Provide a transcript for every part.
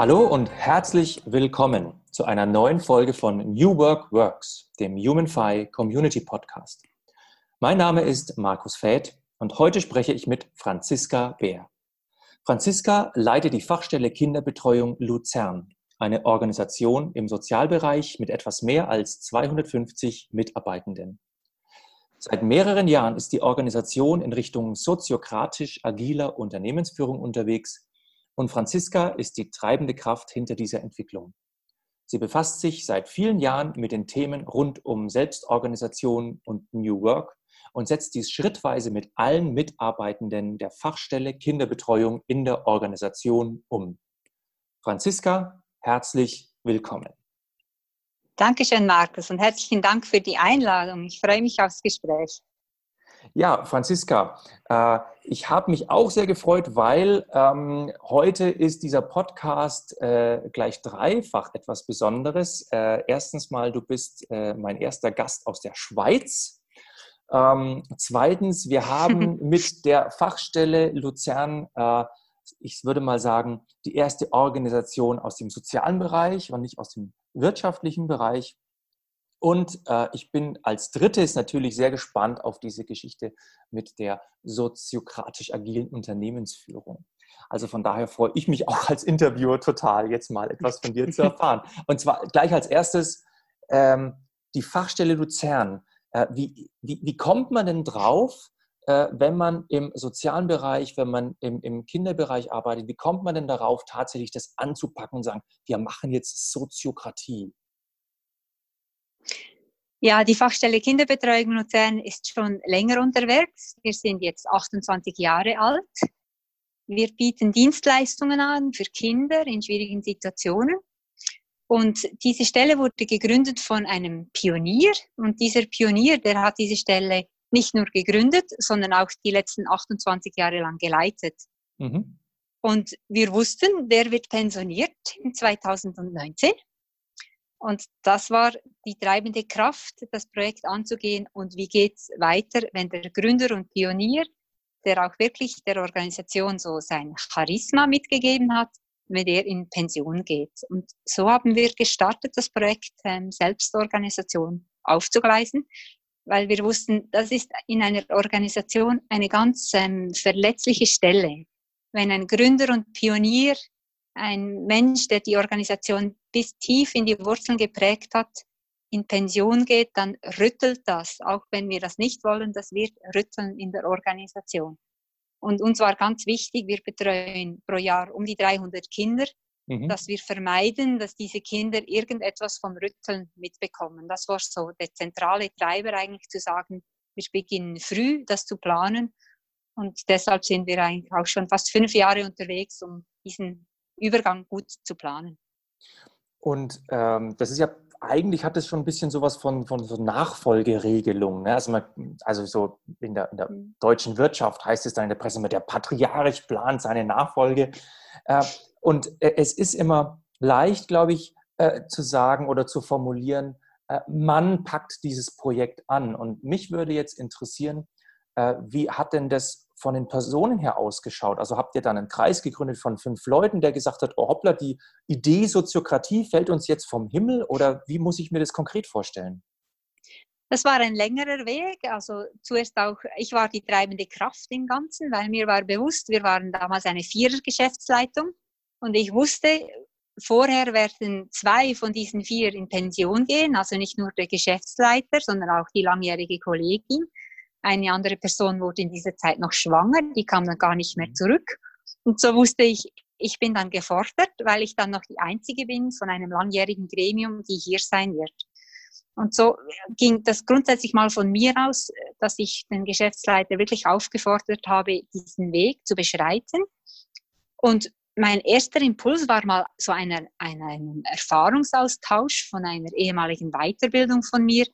Hallo und herzlich willkommen zu einer neuen Folge von New Work Works, dem HumanFi Community Podcast. Mein Name ist Markus Fäth und heute spreche ich mit Franziska Bär. Franziska leitet die Fachstelle Kinderbetreuung Luzern, eine Organisation im Sozialbereich mit etwas mehr als 250 Mitarbeitenden. Seit mehreren Jahren ist die Organisation in Richtung soziokratisch agiler Unternehmensführung unterwegs und Franziska ist die treibende Kraft hinter dieser Entwicklung. Sie befasst sich seit vielen Jahren mit den Themen rund um Selbstorganisation und New Work und setzt dies schrittweise mit allen Mitarbeitenden der Fachstelle Kinderbetreuung in der Organisation um. Franziska, herzlich willkommen. Dankeschön, Markus, und herzlichen Dank für die Einladung. Ich freue mich aufs Gespräch. Ja, Franziska, äh, ich habe mich auch sehr gefreut, weil ähm, heute ist dieser Podcast äh, gleich dreifach etwas Besonderes. Äh, erstens mal, du bist mein erster Gast aus der Schweiz. Ähm, zweitens, wir haben mit der Fachstelle Luzern, ich würde mal sagen, die erste Organisation aus dem sozialen Bereich und nicht aus dem wirtschaftlichen Bereich. Und äh, ich bin als drittes natürlich sehr gespannt auf diese Geschichte mit der soziokratisch agilen Unternehmensführung. Also von daher freue ich mich auch als Interviewer total, jetzt mal etwas von dir zu erfahren. Und zwar gleich als erstes ähm, die Fachstelle Luzern. Äh, wie, wie, wie kommt man denn drauf, äh, wenn man im sozialen Bereich, wenn man im, im Kinderbereich arbeitet, wie kommt man denn darauf, tatsächlich das anzupacken und sagen, wir machen jetzt Soziokratie? Ja, die Fachstelle Kinderbetreuung Luzern ist schon länger unterwegs. Wir sind jetzt 28 Jahre alt. Wir bieten Dienstleistungen an für Kinder in schwierigen Situationen. Und diese Stelle wurde gegründet von einem Pionier. Und dieser Pionier, der hat diese Stelle nicht nur gegründet, sondern auch die letzten 28 Jahre lang geleitet. Mhm. Und wir wussten, der wird pensioniert in 2019. Und das war die treibende Kraft, das Projekt anzugehen. Und wie geht's weiter, wenn der Gründer und Pionier, der auch wirklich der Organisation so sein Charisma mitgegeben hat, wenn er in Pension geht. Und so haben wir gestartet, das Projekt ähm, Selbstorganisation aufzugleisen, weil wir wussten, das ist in einer Organisation eine ganz ähm, verletzliche Stelle. Wenn ein Gründer und Pionier ein Mensch, der die Organisation bis tief in die Wurzeln geprägt hat, in Pension geht, dann rüttelt das, auch wenn wir das nicht wollen, das wird rütteln in der Organisation. Und uns war ganz wichtig, wir betreuen pro Jahr um die 300 Kinder, mhm. dass wir vermeiden, dass diese Kinder irgendetwas vom Rütteln mitbekommen. Das war so der zentrale Treiber eigentlich zu sagen, wir beginnen früh, das zu planen. Und deshalb sind wir eigentlich auch schon fast fünf Jahre unterwegs, um diesen Übergang gut zu planen. Und ähm, das ist ja, eigentlich hat es schon ein bisschen sowas von, von so Nachfolgeregelung. Ne? Also, man, also so in der, in der, mhm. deutschen Wirtschaft heißt es dann in der Presse immer, der Patriarch plant seine Nachfolge. Äh, und äh, es ist immer leicht, glaube ich, äh, zu sagen oder zu formulieren, äh, man packt dieses Projekt an. Und mich würde jetzt interessieren, äh, wie hat denn das von den Personen her ausgeschaut? Also habt ihr dann einen Kreis gegründet von fünf Leuten, der gesagt hat, oh hoppla, die Idee Soziokratie fällt uns jetzt vom Himmel oder wie muss ich mir das konkret vorstellen? Das war ein längerer Weg. Also zuerst auch, ich war die treibende Kraft im Ganzen, weil mir war bewusst, wir waren damals eine Vierer-Geschäftsleitung und ich wusste, vorher werden zwei von diesen vier in Pension gehen, also nicht nur der Geschäftsleiter, sondern auch die langjährige Kollegin. Eine andere Person wurde in dieser Zeit noch schwanger, die kam dann gar nicht mehr mhm. zurück. Und so wusste ich, ich bin dann gefordert, weil ich dann noch die Einzige bin von einem langjährigen Gremium, die hier sein wird. Und so ging das grundsätzlich mal von mir aus, dass ich den Geschäftsleiter wirklich aufgefordert habe, diesen Weg zu beschreiten. Und mein erster Impuls war mal so ein, ein Erfahrungsaustausch von einer ehemaligen Weiterbildung von mir,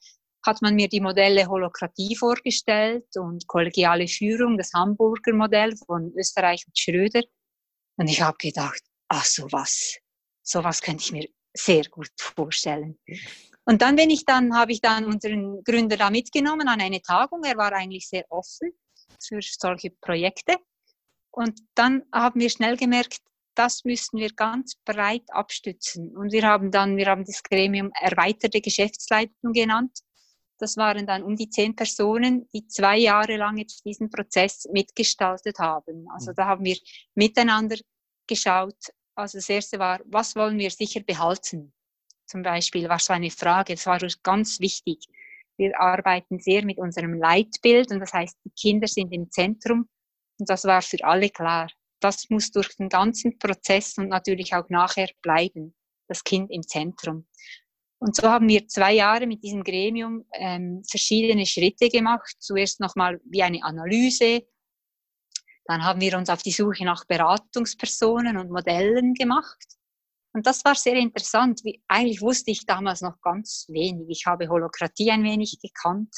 hat man mir die Modelle Holokratie vorgestellt und kollegiale Führung, das Hamburger Modell von Österreich und Schröder. Und ich habe gedacht, ach sowas, sowas könnte ich mir sehr gut vorstellen. Und dann bin ich dann, habe ich dann unseren Gründer da mitgenommen an eine Tagung. Er war eigentlich sehr offen für solche Projekte. Und dann haben wir schnell gemerkt, das müssten wir ganz breit abstützen. Und wir haben dann, wir haben das Gremium erweiterte Geschäftsleitung genannt. Das waren dann um die zehn Personen, die zwei Jahre lang jetzt diesen Prozess mitgestaltet haben. Also mhm. da haben wir miteinander geschaut. Also das erste war, was wollen wir sicher behalten? Zum Beispiel war so eine Frage, das war ganz wichtig. Wir arbeiten sehr mit unserem Leitbild und das heißt, die Kinder sind im Zentrum und das war für alle klar das muss durch den ganzen Prozess und natürlich auch nachher bleiben, das Kind im Zentrum. Und so haben wir zwei Jahre mit diesem Gremium ähm, verschiedene Schritte gemacht. Zuerst nochmal wie eine Analyse. Dann haben wir uns auf die Suche nach Beratungspersonen und Modellen gemacht. Und das war sehr interessant. Wie, eigentlich wusste ich damals noch ganz wenig. Ich habe Holokratie ein wenig gekannt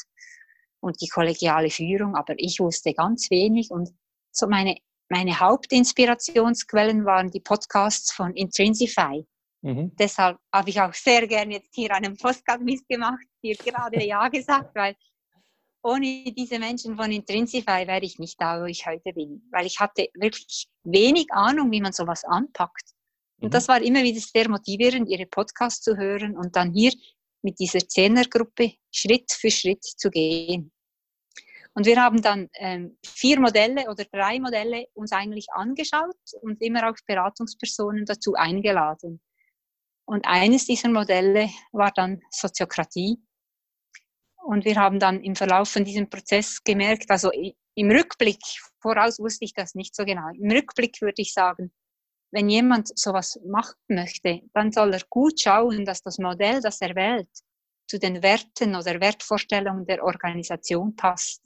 und die kollegiale Führung, aber ich wusste ganz wenig. Und so meine meine Hauptinspirationsquellen waren die Podcasts von Intrinsify. Mhm. Deshalb habe ich auch sehr gerne jetzt hier einen Podcast mitgemacht, hier gerade Ja gesagt, weil ohne diese Menschen von Intrinsify wäre ich nicht da, wo ich heute bin. Weil ich hatte wirklich wenig Ahnung, wie man sowas anpackt. Und mhm. das war immer wieder sehr motivierend, ihre Podcasts zu hören und dann hier mit dieser Zehnergruppe Schritt für Schritt zu gehen. Und wir haben dann ähm, vier Modelle oder drei Modelle uns eigentlich angeschaut und immer auch Beratungspersonen dazu eingeladen. Und eines dieser Modelle war dann Soziokratie. Und wir haben dann im Verlauf von diesem Prozess gemerkt, also im Rückblick, voraus wusste ich das nicht so genau, im Rückblick würde ich sagen, wenn jemand sowas machen möchte, dann soll er gut schauen, dass das Modell, das er wählt, zu den Werten oder Wertvorstellungen der Organisation passt.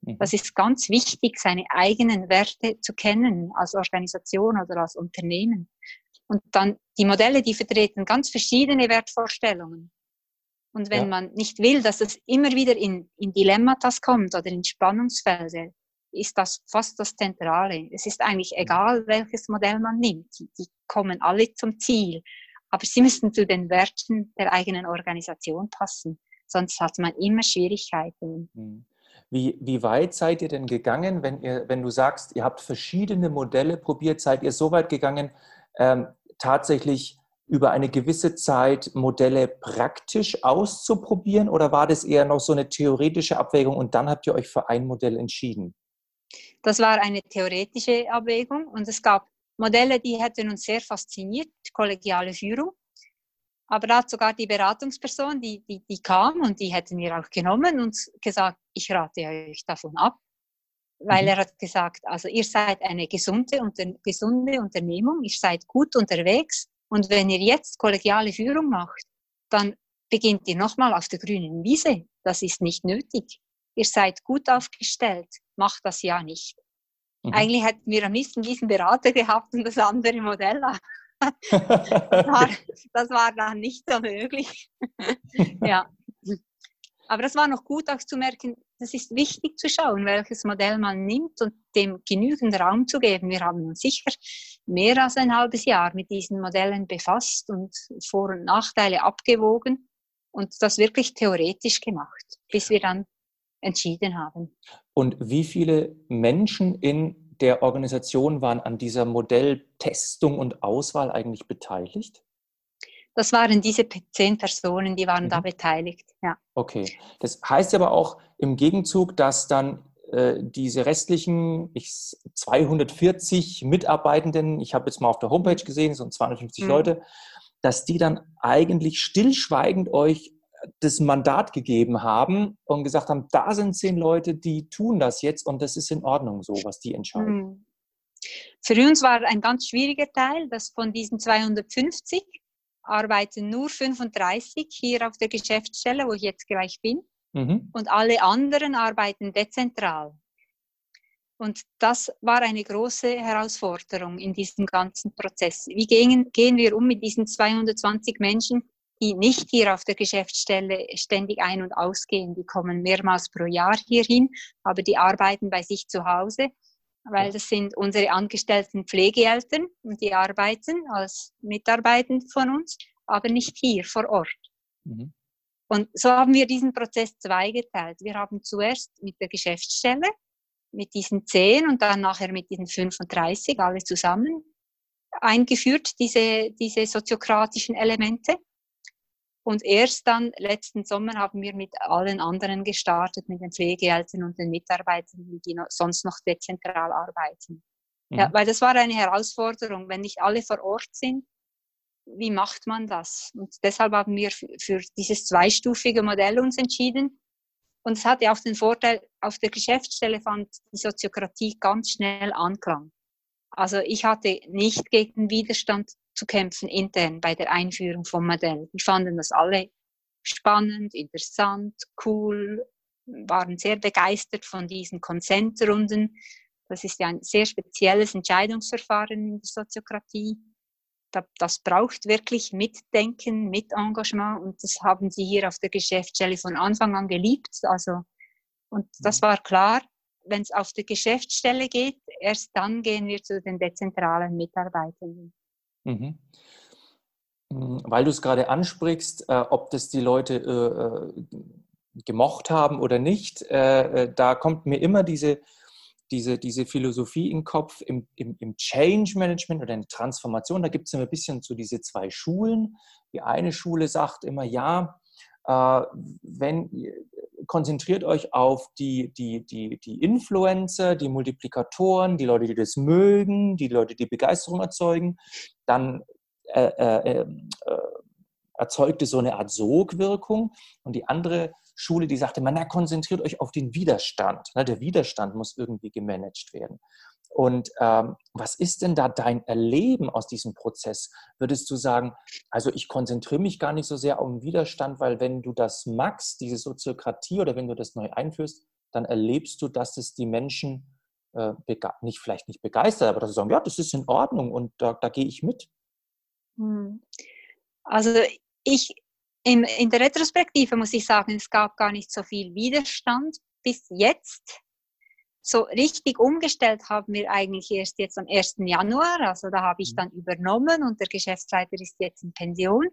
Mhm. Das ist ganz wichtig, seine eigenen Werte zu kennen als Organisation oder als Unternehmen. Und dann die Modelle, die vertreten ganz verschiedene Wertvorstellungen. Und wenn ja. man nicht will, dass es immer wieder in, in Dilemmatas kommt oder in Spannungsfelder, ist das fast das Zentrale. Es ist eigentlich egal, welches Modell man nimmt. Die kommen alle zum Ziel. Aber sie müssen zu den Werten der eigenen Organisation passen. Sonst hat man immer Schwierigkeiten. Mhm. Wie, wie weit seid ihr denn gegangen, wenn, ihr, wenn du sagst, ihr habt verschiedene Modelle probiert, seid ihr so weit gegangen, ähm, tatsächlich über eine gewisse Zeit Modelle praktisch auszuprobieren oder war das eher noch so eine theoretische Abwägung und dann habt ihr euch für ein Modell entschieden? Das war eine theoretische Abwägung und es gab Modelle, die hätten uns sehr fasziniert, kollegiale Führung. Aber da hat sogar die Beratungsperson, die, die, die kam und die hätten wir auch genommen und gesagt, ich rate euch davon ab. Weil mhm. er hat gesagt, also ihr seid eine gesunde, unter, gesunde Unternehmung, ihr seid gut unterwegs und wenn ihr jetzt kollegiale Führung macht, dann beginnt ihr nochmal auf der grünen Wiese. Das ist nicht nötig. Ihr seid gut aufgestellt, macht das ja nicht. Mhm. Eigentlich hätten wir am liebsten diesen Berater gehabt und das andere Modell das, war, das war dann nicht so möglich. ja. Aber das war noch gut auch zu merken, das ist wichtig zu schauen, welches Modell man nimmt und dem genügend Raum zu geben. Wir haben uns sicher mehr als ein halbes Jahr mit diesen Modellen befasst und Vor- und Nachteile abgewogen und das wirklich theoretisch gemacht, bis wir dann entschieden haben. Und wie viele Menschen in der Organisation waren an dieser Modelltestung und Auswahl eigentlich beteiligt? Das waren diese zehn Personen, die waren mhm. da beteiligt. Ja. Okay. Das heißt aber auch im Gegenzug, dass dann äh, diese restlichen ich, 240 Mitarbeitenden, ich habe jetzt mal auf der Homepage gesehen, so 250 mhm. Leute, dass die dann eigentlich stillschweigend euch das Mandat gegeben haben und gesagt haben, da sind zehn Leute, die tun das jetzt und das ist in Ordnung so, was die entscheiden. Hm. Für uns war ein ganz schwieriger Teil, dass von diesen 250 arbeiten nur 35 hier auf der Geschäftsstelle, wo ich jetzt gleich bin, mhm. und alle anderen arbeiten dezentral. Und das war eine große Herausforderung in diesem ganzen Prozess. Wie gehen, gehen wir um mit diesen 220 Menschen, die nicht hier auf der Geschäftsstelle ständig ein- und ausgehen. Die kommen mehrmals pro Jahr hierhin, aber die arbeiten bei sich zu Hause, weil das sind unsere angestellten Pflegeeltern und die arbeiten als Mitarbeitende von uns, aber nicht hier vor Ort. Mhm. Und so haben wir diesen Prozess zweigeteilt. Wir haben zuerst mit der Geschäftsstelle, mit diesen zehn und dann nachher mit diesen 35, alle zusammen, eingeführt, diese, diese soziokratischen Elemente. Und erst dann letzten Sommer haben wir mit allen anderen gestartet, mit den Pflegeeltern und den Mitarbeitern, die noch, sonst noch dezentral arbeiten. Mhm. Ja, weil das war eine Herausforderung, wenn nicht alle vor Ort sind. Wie macht man das? Und deshalb haben wir für dieses zweistufige Modell uns entschieden. Und es hatte auch den Vorteil, auf der Geschäftsstelle fand die Soziokratie ganz schnell Anklang. Also ich hatte nicht gegen Widerstand zu kämpfen intern bei der Einführung vom Modell. Wir fanden das alle spannend, interessant, cool, waren sehr begeistert von diesen Konsentrunden. Das ist ja ein sehr spezielles Entscheidungsverfahren in der Soziokratie. Das braucht wirklich Mitdenken, Mitengagement und das haben sie hier auf der Geschäftsstelle von Anfang an geliebt. Also, und das mhm. war klar, wenn es auf der Geschäftsstelle geht, erst dann gehen wir zu den dezentralen Mitarbeitenden. Mhm. Mm, weil du es gerade ansprichst, äh, ob das die Leute äh, äh gemocht haben oder nicht, äh, äh, da kommt mir immer diese, diese, diese Philosophie in den Kopf im, im, im Change Management oder in Transformation. Da gibt es immer ein bisschen so diese zwei Schulen. Die eine Schule sagt immer, ja, äh, wenn konzentriert euch auf die, die, die, die Influencer, die Multiplikatoren, die Leute, die das mögen, die Leute, die Begeisterung erzeugen, dann äh, äh, äh, erzeugte so eine Art Sogwirkung. Und die andere Schule, die sagte, man, na, konzentriert euch auf den Widerstand. Na, der Widerstand muss irgendwie gemanagt werden. Und ähm, was ist denn da dein Erleben aus diesem Prozess? Würdest du sagen, also ich konzentriere mich gar nicht so sehr auf den Widerstand, weil wenn du das magst, diese Soziokratie oder wenn du das neu einführst, dann erlebst du, dass es die Menschen äh, nicht vielleicht nicht begeistert, aber dass sie sagen, ja, das ist in Ordnung und da, da gehe ich mit. Hm. Also ich in, in der Retrospektive muss ich sagen, es gab gar nicht so viel Widerstand bis jetzt so richtig umgestellt haben wir eigentlich erst jetzt am 1. Januar. Also da habe ich mhm. dann übernommen und der Geschäftsleiter ist jetzt in Pension.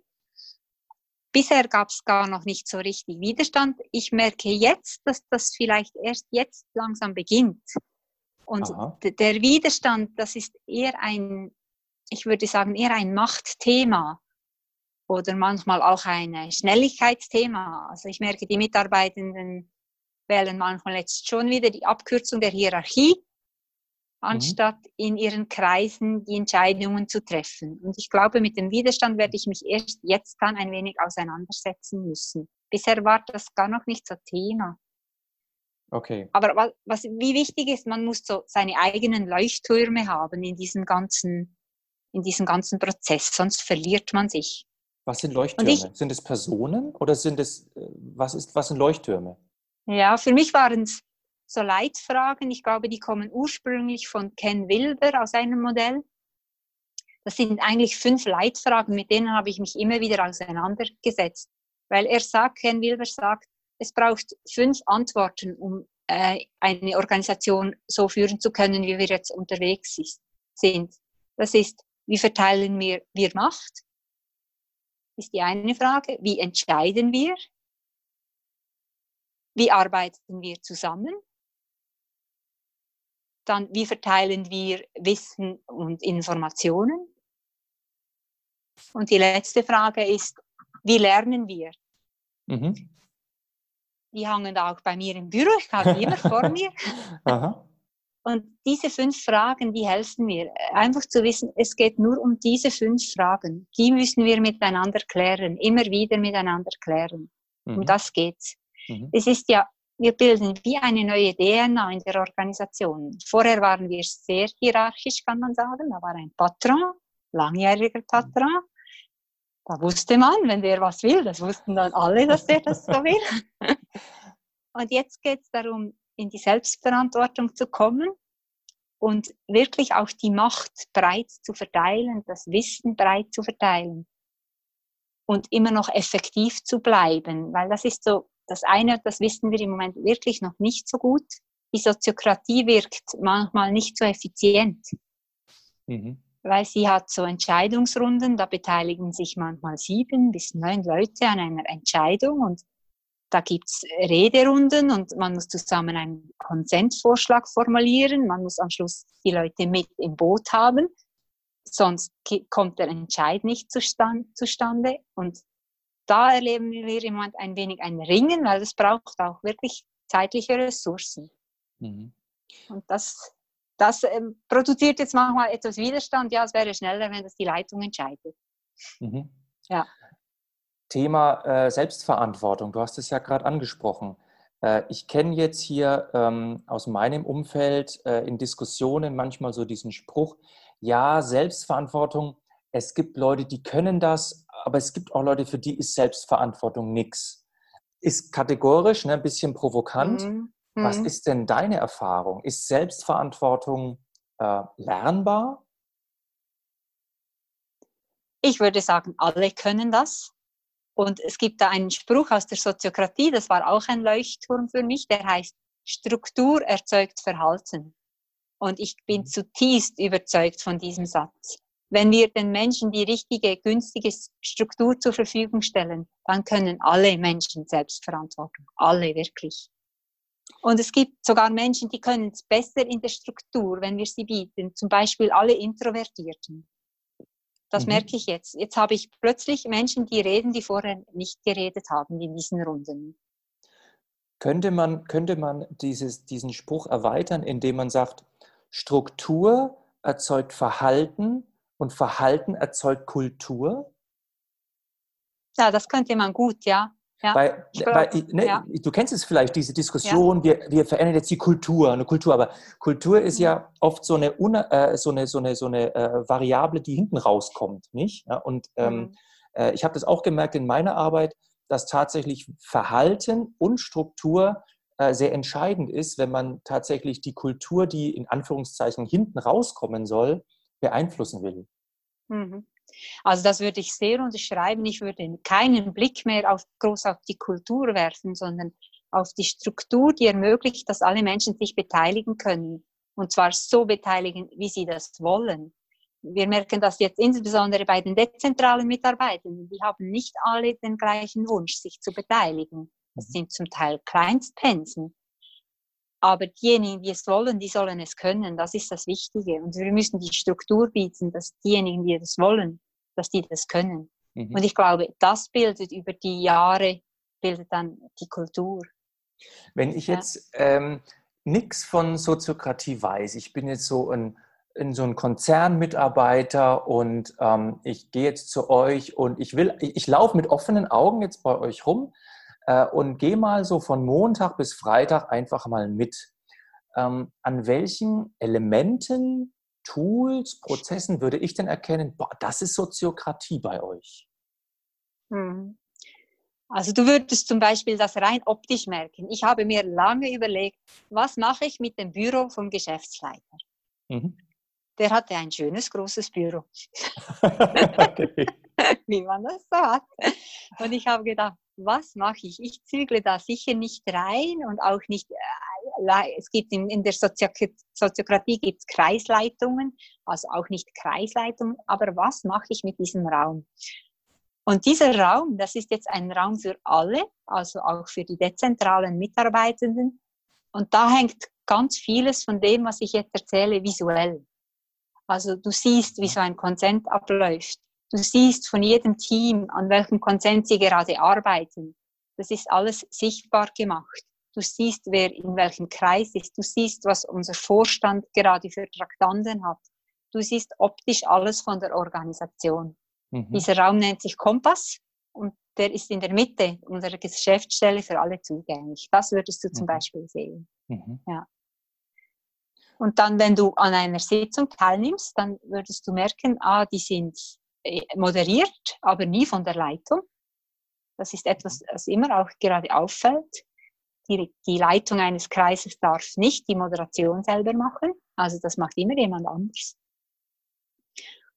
Bisher gab es gar noch nicht so richtig Widerstand. Ich merke jetzt, dass das vielleicht erst jetzt langsam beginnt. Und Aha. der Widerstand, das ist eher ein, ich würde sagen, eher ein Machtthema oder manchmal auch ein Schnelligkeitsthema. Also ich merke, die Mitarbeitenden wählen manchmal jetzt schon wieder die Abkürzung der Hierarchie, anstatt mhm. in ihren Kreisen die Entscheidungen zu treffen. Und ich glaube, mit dem Widerstand werde ich mich erst jetzt dann ein wenig auseinandersetzen müssen. Bisher war das gar noch nicht so Thema. Okay. Aber was, was, wie wichtig ist, man muss so seine eigenen Leuchttürme haben in diesem ganzen, in diesem ganzen Prozess, sonst verliert man sich. Was sind Leuchttürme? Ich, sind es Personen oder sind es, äh, was ist, was sind Leuchttürme? Ja, für mich waren es so Leitfragen. Ich glaube, die kommen ursprünglich von Ken Wilber aus einem Modell. Das sind eigentlich fünf Leitfragen, mit denen habe ich mich immer wieder auseinandergesetzt. Weil er sagt, Ken Wilber sagt, es braucht fünf Antworten, um äh, eine Organisation so führen zu können, wie wir jetzt unterwegs ist, sind. Das ist, wie verteilen wir, wir Macht? Ist die eine Frage. Wie entscheiden wir? Wie arbeiten wir zusammen? Dann, wie verteilen wir Wissen und Informationen? Und die letzte Frage ist, wie lernen wir? Mhm. Die hangen auch bei mir im Büro, ich habe die immer vor mir. Aha. Und diese fünf Fragen, die helfen mir. Einfach zu wissen, es geht nur um diese fünf Fragen. Die müssen wir miteinander klären, immer wieder miteinander klären. Mhm. Um das geht's. Mhm. Es ist ja, wir bilden wie eine neue DNA in der Organisation. Vorher waren wir sehr hierarchisch, kann man sagen. Da war ein Patron, langjähriger Patron. Da wusste man, wenn der was will, das wussten dann alle, dass der das so will. Und jetzt geht es darum, in die Selbstverantwortung zu kommen und wirklich auch die Macht breit zu verteilen, das Wissen breit zu verteilen und immer noch effektiv zu bleiben, weil das ist so das eine, das wissen wir im Moment wirklich noch nicht so gut. Die Soziokratie wirkt manchmal nicht so effizient, mhm. weil sie hat so Entscheidungsrunden, da beteiligen sich manchmal sieben bis neun Leute an einer Entscheidung und da gibt's Rederunden und man muss zusammen einen Konsensvorschlag formulieren, man muss am Schluss die Leute mit im Boot haben. sonst kommt der Entscheid nicht zustande. Und da erleben wir im Moment ein wenig ein Ringen, weil es braucht auch wirklich zeitliche Ressourcen. Mhm. Und das, das ähm, produziert jetzt manchmal etwas Widerstand. Ja, es wäre schneller, wenn das die Leitung entscheidet. Mhm. Ja. Thema äh, Selbstverantwortung. Du hast es ja gerade angesprochen. Äh, ich kenne jetzt hier ähm, aus meinem Umfeld äh, in Diskussionen manchmal so diesen Spruch, ja, Selbstverantwortung, es gibt Leute, die können das, aber es gibt auch Leute, für die ist Selbstverantwortung nichts. Ist kategorisch, ne, ein bisschen provokant. Mhm. Was mhm. ist denn deine Erfahrung? Ist Selbstverantwortung äh, lernbar? Ich würde sagen, alle können das. Und es gibt da einen Spruch aus der Soziokratie, das war auch ein Leuchtturm für mich, der heißt, Struktur erzeugt Verhalten. Und ich bin mhm. zutiefst überzeugt von diesem Satz. Wenn wir den Menschen die richtige, günstige Struktur zur Verfügung stellen, dann können alle Menschen Selbstverantwortung. Alle wirklich. Und es gibt sogar Menschen, die können es besser in der Struktur, wenn wir sie bieten. Zum Beispiel alle Introvertierten. Das mhm. merke ich jetzt. Jetzt habe ich plötzlich Menschen, die reden, die vorher nicht geredet haben in diesen Runden. Könnte man, könnte man dieses, diesen Spruch erweitern, indem man sagt, Struktur erzeugt Verhalten und Verhalten erzeugt Kultur? Ja, das könnte man gut, ja. Ja, glaub, weil ne, ja. Du kennst es vielleicht, diese Diskussion, ja. wir, wir verändern jetzt die Kultur, eine Kultur, aber Kultur ist ja, ja oft so eine, äh, so eine, so eine, so eine äh, Variable, die hinten rauskommt. Nicht? Und ähm, mhm. äh, ich habe das auch gemerkt in meiner Arbeit, dass tatsächlich Verhalten und Struktur äh, sehr entscheidend ist, wenn man tatsächlich die Kultur, die in Anführungszeichen hinten rauskommen soll, beeinflussen will. Mhm. Also das würde ich sehr unterschreiben. Ich würde keinen Blick mehr auf, groß auf die Kultur werfen, sondern auf die Struktur, die ermöglicht, dass alle Menschen sich beteiligen können. Und zwar so beteiligen, wie sie das wollen. Wir merken das jetzt insbesondere bei den dezentralen Mitarbeitern. Die haben nicht alle den gleichen Wunsch, sich zu beteiligen. Das mhm. sind zum Teil Kleinstpensen. Aber diejenigen, die es wollen, die sollen es können. Das ist das Wichtige. Und wir müssen die Struktur bieten, dass diejenigen, die das wollen, dass die das können. Mhm. Und ich glaube, das bildet über die Jahre, bildet dann die Kultur. Wenn ich jetzt ja. ähm, nichts von Soziokratie weiß, ich bin jetzt so ein, in so ein Konzernmitarbeiter und ähm, ich gehe jetzt zu euch und ich will, ich, ich laufe mit offenen Augen jetzt bei euch rum und gehe mal so von Montag bis Freitag einfach mal mit. Ähm, an welchen Elementen, Tools, Prozessen würde ich denn erkennen, boah, das ist Soziokratie bei euch? Hm. Also du würdest zum Beispiel das rein optisch merken. Ich habe mir lange überlegt, was mache ich mit dem Büro vom Geschäftsleiter? Mhm. Der hatte ein schönes, großes Büro. Wie man das so hat. Und ich habe gedacht, was mache ich? Ich zügle da sicher nicht rein und auch nicht, äh, es gibt in, in der Soziokratie gibt Kreisleitungen, also auch nicht Kreisleitungen, aber was mache ich mit diesem Raum? Und dieser Raum, das ist jetzt ein Raum für alle, also auch für die dezentralen Mitarbeitenden. Und da hängt ganz vieles von dem, was ich jetzt erzähle, visuell. Also du siehst, wie so ein Konsent abläuft. Du siehst von jedem Team, an welchem Konsens sie gerade arbeiten. Das ist alles sichtbar gemacht. Du siehst, wer in welchem Kreis ist. Du siehst, was unser Vorstand gerade für Traktanten hat. Du siehst optisch alles von der Organisation. Mhm. Dieser Raum nennt sich Kompass und der ist in der Mitte unserer Geschäftsstelle für alle zugänglich. Das würdest du zum mhm. Beispiel sehen. Mhm. Ja. Und dann, wenn du an einer Sitzung teilnimmst, dann würdest du merken, ah, die sind moderiert, aber nie von der Leitung. Das ist etwas, das immer auch gerade auffällt. Die, die Leitung eines Kreises darf nicht die Moderation selber machen. Also das macht immer jemand anders.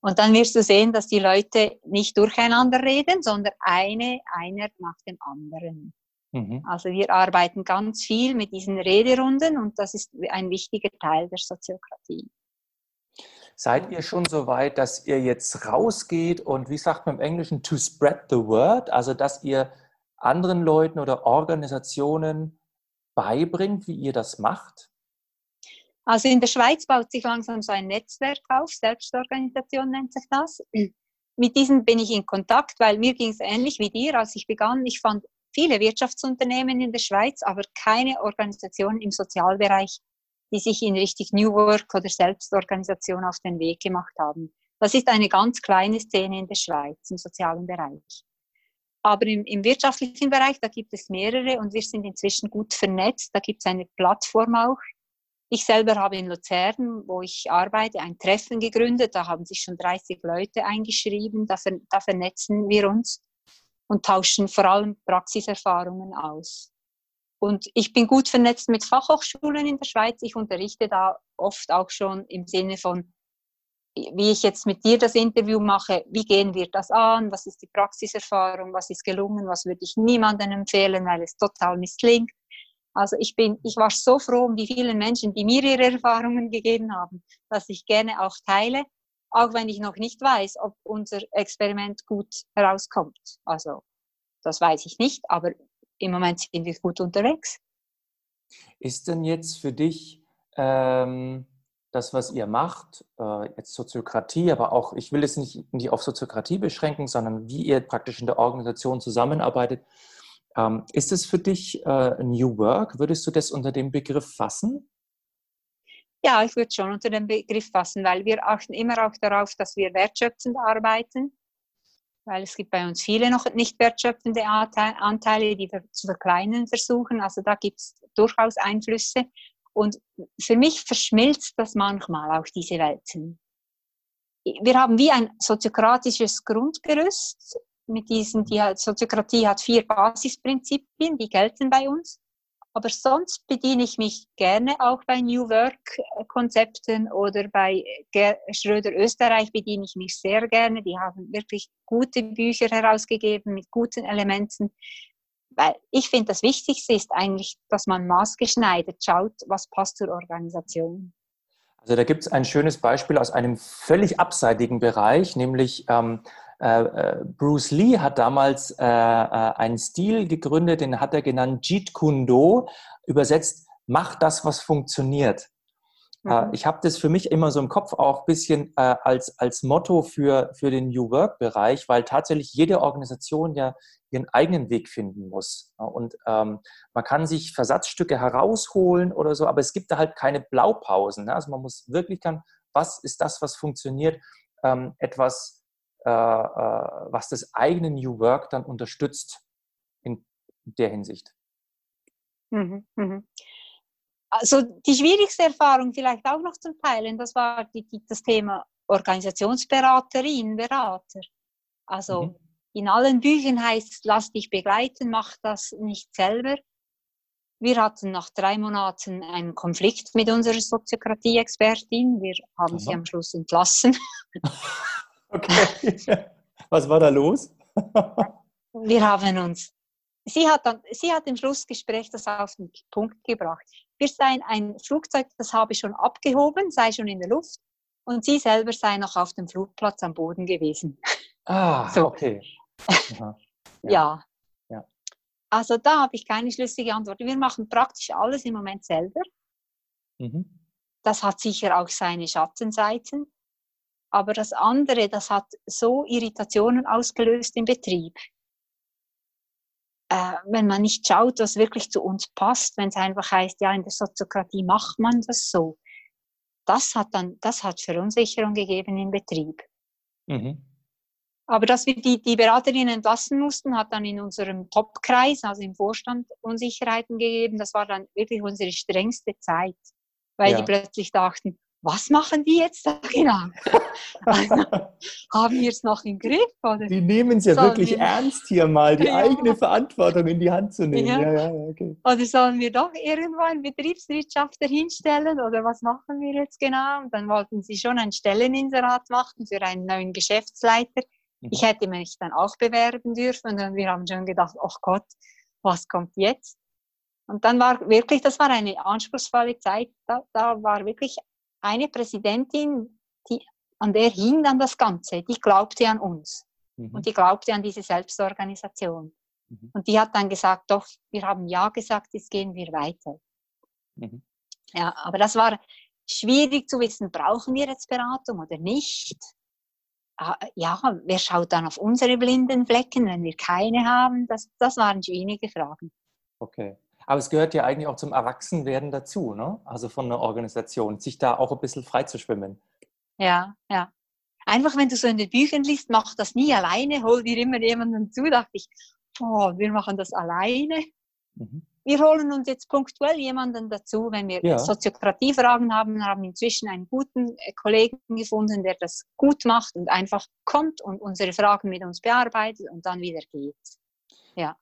Und dann wirst du sehen, dass die Leute nicht durcheinander reden, sondern eine, einer nach dem anderen. Mhm. Also wir arbeiten ganz viel mit diesen Rederunden und das ist ein wichtiger Teil der Soziokratie. Seid ihr schon so weit, dass ihr jetzt rausgeht und wie sagt man im Englischen, to spread the word, also dass ihr anderen Leuten oder Organisationen beibringt, wie ihr das macht? Also in der Schweiz baut sich langsam so ein Netzwerk auf, Selbstorganisation nennt sich das. Mit diesen bin ich in Kontakt, weil mir ging es ähnlich wie dir, als ich begann. Ich fand viele Wirtschaftsunternehmen in der Schweiz, aber keine Organisation im Sozialbereich, die sich in Richtung New Work oder Selbstorganisation auf den Weg gemacht haben. Das ist eine ganz kleine Szene in der Schweiz im sozialen Bereich. Aber im, im wirtschaftlichen Bereich, da gibt es mehrere und wir sind inzwischen gut vernetzt. Da gibt es eine Plattform auch. Ich selber habe in Luzern, wo ich arbeite, ein Treffen gegründet. Da haben sich schon 30 Leute eingeschrieben. Da, ver, da vernetzen wir uns und tauschen vor allem Praxiserfahrungen aus. Und ich bin gut vernetzt mit Fachhochschulen in der Schweiz. Ich unterrichte da oft auch schon im Sinne von, wie ich jetzt mit dir das Interview mache, wie gehen wir das an, was ist die Praxiserfahrung, was ist gelungen, was würde ich niemandem empfehlen, weil es total misslingt. Also ich bin, ich war so froh um die vielen Menschen, die mir ihre Erfahrungen gegeben haben, dass ich gerne auch teile, auch wenn ich noch nicht weiß, ob unser Experiment gut herauskommt. Also das weiß ich nicht, aber im Moment sind wir gut unterwegs. Ist denn jetzt für dich ähm, das, was ihr macht, äh, jetzt Soziokratie, aber auch, ich will es nicht, nicht auf Soziokratie beschränken, sondern wie ihr praktisch in der Organisation zusammenarbeitet, ähm, ist es für dich äh, New Work? Würdest du das unter dem Begriff fassen? Ja, ich würde schon unter dem Begriff fassen, weil wir achten immer auch darauf, dass wir wertschöpfend arbeiten, weil es gibt bei uns viele noch nicht wertschöpfende Anteile, die wir zu verkleinern versuchen. Also da gibt es durchaus Einflüsse. Und für mich verschmilzt das manchmal auch diese Welten. Wir haben wie ein soziokratisches Grundgerüst. Mit diesen, die Soziokratie hat vier Basisprinzipien, die gelten bei uns. Aber sonst bediene ich mich gerne auch bei New Work-Konzepten oder bei Schröder Österreich bediene ich mich sehr gerne. Die haben wirklich gute Bücher herausgegeben mit guten Elementen. Weil ich finde, das Wichtigste ist eigentlich, dass man maßgeschneidert schaut, was passt zur Organisation. Also da gibt es ein schönes Beispiel aus einem völlig abseitigen Bereich, nämlich ähm, äh, äh, Bruce Lee hat damals äh, äh, einen Stil gegründet, den hat er genannt Jeet Kune Do, übersetzt, mach das, was funktioniert. Äh, mhm. ich habe das für mich immer so im Kopf auch ein bisschen äh, als, als Motto für, für den New Work-Bereich, weil tatsächlich jede Organisation ja ihren eigenen Weg finden muss. Und ähm, man kann sich Versatzstücke herausholen oder so, aber es gibt da halt keine Blaupausen. Ne? Also man muss wirklich kann, was ist das, was funktioniert, ähm, etwas äh, äh, was das eigene New Work dann unterstützt in der Hinsicht. Mhm, mhm. Also die schwierigste Erfahrung vielleicht auch noch zum Teilen, das war die, die, das Thema Organisationsberaterin, Berater. Also mhm. in allen Büchern heißt es, lass dich begleiten, mach das nicht selber. Wir hatten nach drei Monaten einen Konflikt mit unserer Soziokratie-Expertin. Wir haben Aha. sie am Schluss entlassen. Okay. Was war da los? Wir haben uns. Sie hat, dann, sie hat im Schlussgespräch das auf den Punkt gebracht. Wir seien ein Flugzeug, das habe schon abgehoben, sei schon in der Luft und sie selber sei noch auf dem Flugplatz am Boden gewesen. Ah, so. okay. Ja. ja. ja. Also da habe ich keine schlüssige Antwort. Wir machen praktisch alles im Moment selber. Mhm. Das hat sicher auch seine Schattenseiten. Aber das andere, das hat so Irritationen ausgelöst im Betrieb. Äh, wenn man nicht schaut, was wirklich zu uns passt, wenn es einfach heißt, ja, in der Soziokratie macht man das so. Das hat dann, das hat Verunsicherung gegeben im Betrieb. Mhm. Aber dass wir die, die Beraterinnen entlassen mussten, hat dann in unserem Topkreis, also im Vorstand, Unsicherheiten gegeben. Das war dann wirklich unsere strengste Zeit, weil ja. die plötzlich dachten, was machen die jetzt da genau? Also, haben wir es noch im Griff? Oder? Die nehmen es ja sollen wirklich wir... ernst, hier mal die ja. eigene Verantwortung in die Hand zu nehmen. Ja. Ja, okay. Oder sollen wir doch irgendwo einen Betriebswirtschaftler hinstellen? Oder was machen wir jetzt genau? Und dann wollten sie schon ein Stelleninserat machen für einen neuen Geschäftsleiter. Mhm. Ich hätte mich dann auch bewerben dürfen. Und wir haben schon gedacht, ach Gott, was kommt jetzt? Und dann war wirklich, das war eine anspruchsvolle Zeit. Da, da war wirklich eine Präsidentin, die, an der hing dann das Ganze, die glaubte an uns mhm. und die glaubte an diese Selbstorganisation. Mhm. Und die hat dann gesagt, doch, wir haben ja gesagt, jetzt gehen wir weiter. Mhm. Ja, aber das war, schwierig zu wissen, brauchen wir jetzt Beratung oder nicht. Ah, ja, wer schaut dann auf unsere blinden Flecken, wenn wir keine haben? Das, das waren schwierige Fragen. Okay. Aber es gehört ja eigentlich auch zum Erwachsenwerden dazu, ne? Also von einer Organisation, sich da auch ein bisschen frei zu schwimmen. Ja, ja. Einfach, wenn du so in den Büchern liest, mach das nie alleine, hol dir immer jemanden zu, dachte ich, oh, wir machen das alleine. Mhm. Wir holen uns jetzt punktuell jemanden dazu, wenn wir ja. Soziokratie-Fragen haben, haben inzwischen einen guten äh, Kollegen gefunden, der das gut macht und einfach kommt und unsere Fragen mit uns bearbeitet und dann wieder geht. Ja.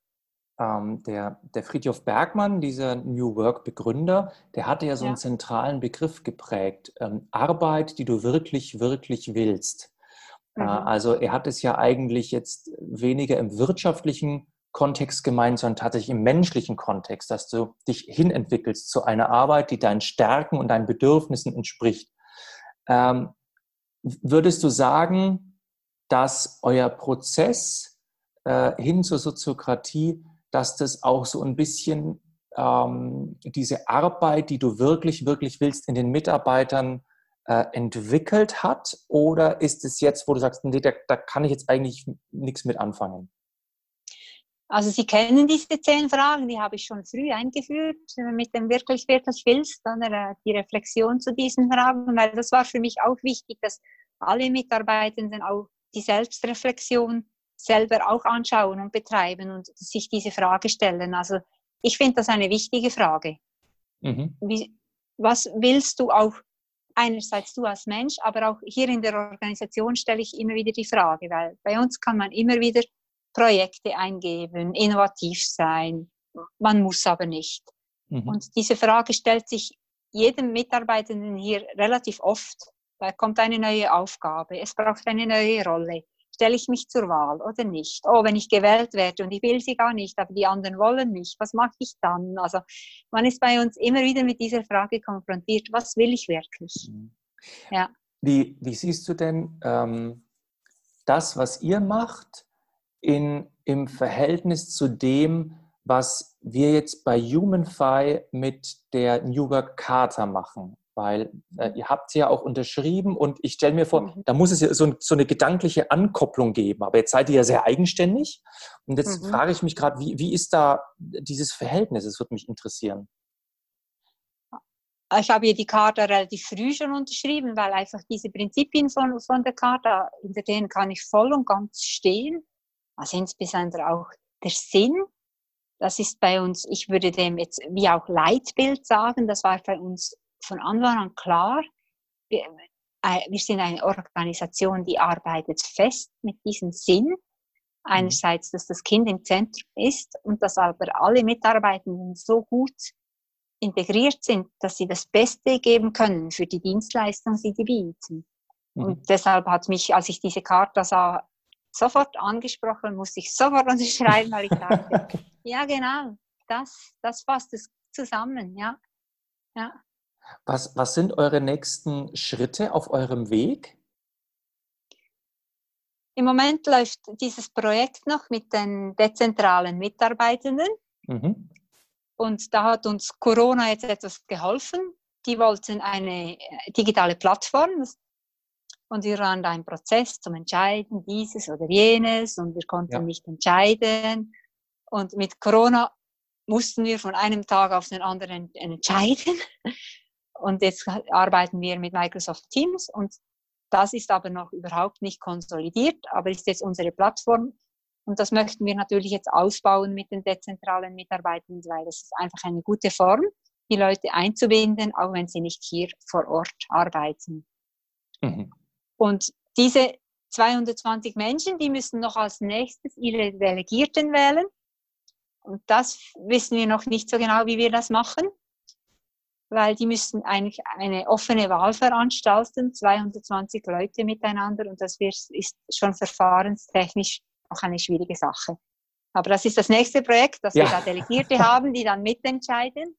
Ähm, der, der Friedhof Bergmann, dieser New Work-Begründer, der hatte ja so einen zentralen Begriff geprägt. Ähm, Arbeit, die du wirklich, wirklich willst. Äh, mhm. Äh, also er hat es ja eigentlich jetzt weniger im wirtschaftlichen Kontext gemeint, sondern tatsächlich im menschlichen Kontext, dass du dich hinentwickelst zu einer Arbeit, die deinen Stärken und deinen Bedürfnissen entspricht. Ähm, würdest du sagen, dass euer Prozess äh, hin zur Soziokratie, dass das auch so ein bisschen ähm, diese Arbeit, die du wirklich, wirklich willst, in den Mitarbeitern äh, entwickelt hat? Oder ist es jetzt, wo du sagst, nee, da, da kann ich jetzt eigentlich nichts mit anfangen? Also Sie kennen diese zehn Fragen, die habe ich schon früh eingeführt mit dem wirklich, wirklich willst, dann äh, die Reflexion zu diesen Fragen, weil das war für mich auch wichtig, dass alle Mitarbeitenden auch die Selbstreflexion selber auch anschauen und betreiben und sich diese Frage stellen. Also ich finde das eine wichtige Frage. Mhm. Wie, was willst du auch einerseits du als Mensch, aber auch hier in der Organisation stelle ich immer wieder die Frage, weil bei uns kann man immer wieder Projekte eingeben, innovativ sein. Man muss aber nicht. Mhm. Und diese Frage stellt sich jedem Mitarbeitenden hier relativ oft. Da kommt eine neue Aufgabe, es braucht eine neue Rolle. Stelle ich mich zur Wahl oder nicht? Oh, wenn ich gewählt werde und ich will sie gar nicht, aber die anderen wollen mich, was mache ich dann? Also man ist bei uns immer wieder mit dieser Frage konfrontiert, was will ich wirklich? Mhm. Ja. Wie, wie siehst du denn ähm, das, was ihr macht, in, im Verhältnis zu dem, was wir jetzt bei HumanFi mit der New Work Charta machen. Weil äh, ihr habt sie ja auch unterschrieben und ich stelle mir vor, mhm. da muss es ja so, so, eine gedankliche Ankopplung geben. Aber jetzt seid ihr ja sehr eigenständig. Und jetzt mhm. frage ich mich gerade, wie, wie ist da dieses Verhältnis? Es würde mich interessieren. Ich habe hier die Charta relativ früh schon unterschrieben, weil einfach diese Prinzipien von, von der Charta, hinter denen kann ich voll und ganz stehen also insbesondere auch der Sinn. Das ist bei uns, ich würde dem jetzt wie auch Leitbild sagen, das war bei uns von Anfang an klar. Wir, äh, wir sind eine Organisation, die arbeitet fest mit diesem Sinn. Einerseits, dass das Kind im Zentrum ist und dass aber alle Mitarbeitenden so gut integriert sind, dass sie das Beste geben können für die Dienstleistung, die sie bieten. Mhm. Und deshalb hat mich, als ich diese Karte sah, sofort angesprochen, musste ich sofort unterschreiben, weil ich dachte, ja genau, das, das fasst es zusammen, ja. ja. Was, was sind eure nächsten Schritte auf eurem Weg? Im Moment läuft dieses Projekt noch mit den dezentralen Mitarbeitenden. Mhm. Und da hat uns Corona jetzt etwas geholfen. Die wollten eine digitale Plattform, und wir waren da im Prozess zum Entscheiden, dieses oder jenes und wir konnten ja. nicht entscheiden. Und mit Corona mussten wir von einem Tag auf den anderen entscheiden. Und jetzt arbeiten wir mit Microsoft Teams und das ist aber noch überhaupt nicht konsolidiert, aber ist jetzt unsere Plattform. Und das möchten wir natürlich jetzt ausbauen mit den dezentralen Mitarbeitern, weil das ist einfach eine gute Form, die Leute einzubinden, auch wenn sie nicht hier vor Ort arbeiten. Mhm. Und diese 220 Menschen, die müssen noch als nächstes ihre Delegierten wählen. Und das wissen wir noch nicht so genau, wie wir das machen, weil die müssen eigentlich eine offene Wahl veranstalten, 220 Leute miteinander und das ist schon verfahrenstechnisch auch eine schwierige Sache. Aber das ist das nächste Projekt, dass ja. wir da Delegierte haben, die dann mitentscheiden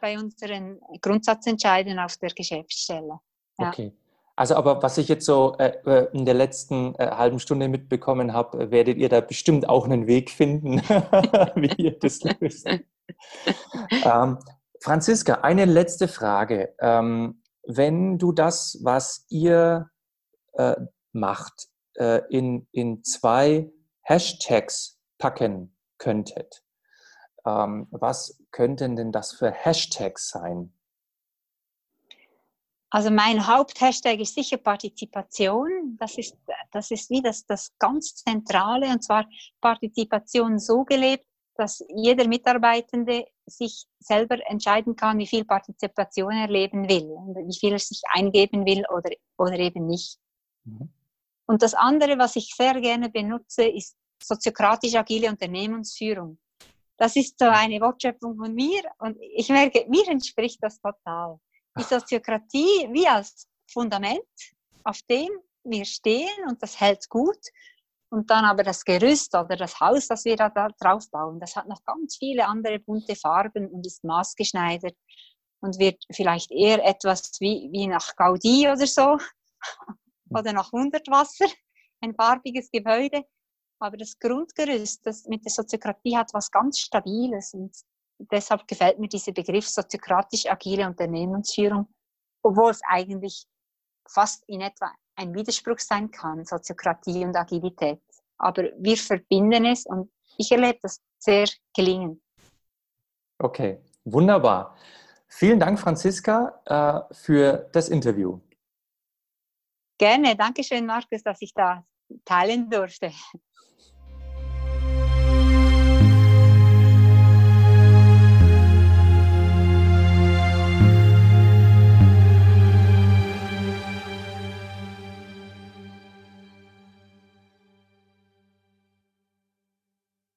bei unseren Grundsatzentscheiden auf der Geschäftsstelle. Ja. Okay. Also aber was ich jetzt so äh, äh, in der letzten äh, halben Stunde mitbekommen habe, werdet ihr da bestimmt auch einen Weg finden, wie ihr das löst. ähm, Franziska, eine letzte Frage. Ähm, wenn du das, was ihr äh, macht, äh, in, in zwei Hashtags packen könntet, ähm, was könnten denn das für Hashtags sein? Also mein Haupthashtag ist sicher Partizipation. Das ist, das ist wie das, das ganz Zentrale, und zwar Partizipation so gelebt, dass jeder Mitarbeitende sich selber entscheiden kann, wie viel Partizipation er leben will wie viel er sich eingeben will oder, oder eben nicht. Mhm. Und das andere, was ich sehr gerne benutze, ist soziokratisch agile Unternehmensführung. Das ist so eine Wortschöpfung von mir und ich merke, mir entspricht das total. Die Soziokratie wie als Fundament, auf dem wir stehen und das hält gut. Und dann aber das Gerüst oder das Haus, das wir da drauf bauen, das hat noch ganz viele andere bunte Farben und ist maßgeschneidert und wird vielleicht eher etwas wie, wie nach Gaudi oder so oder nach Hundertwasser, ein farbiges Gebäude. Aber das Grundgerüst das mit der Soziokratie hat was ganz Stabiles und deshalb gefällt mir dieser Begriff soziokratisch agile Unternehmensführung, obwohl es eigentlich fast in etwa ein Widerspruch sein kann, Soziokratie und Agilität. Aber wir verbinden es und ich erlebe das sehr gelingend. Okay, wunderbar. Vielen Dank, Franziska, äh, für das Interview. Gerne, danke schön, Markus, dass ich da teilen durfte.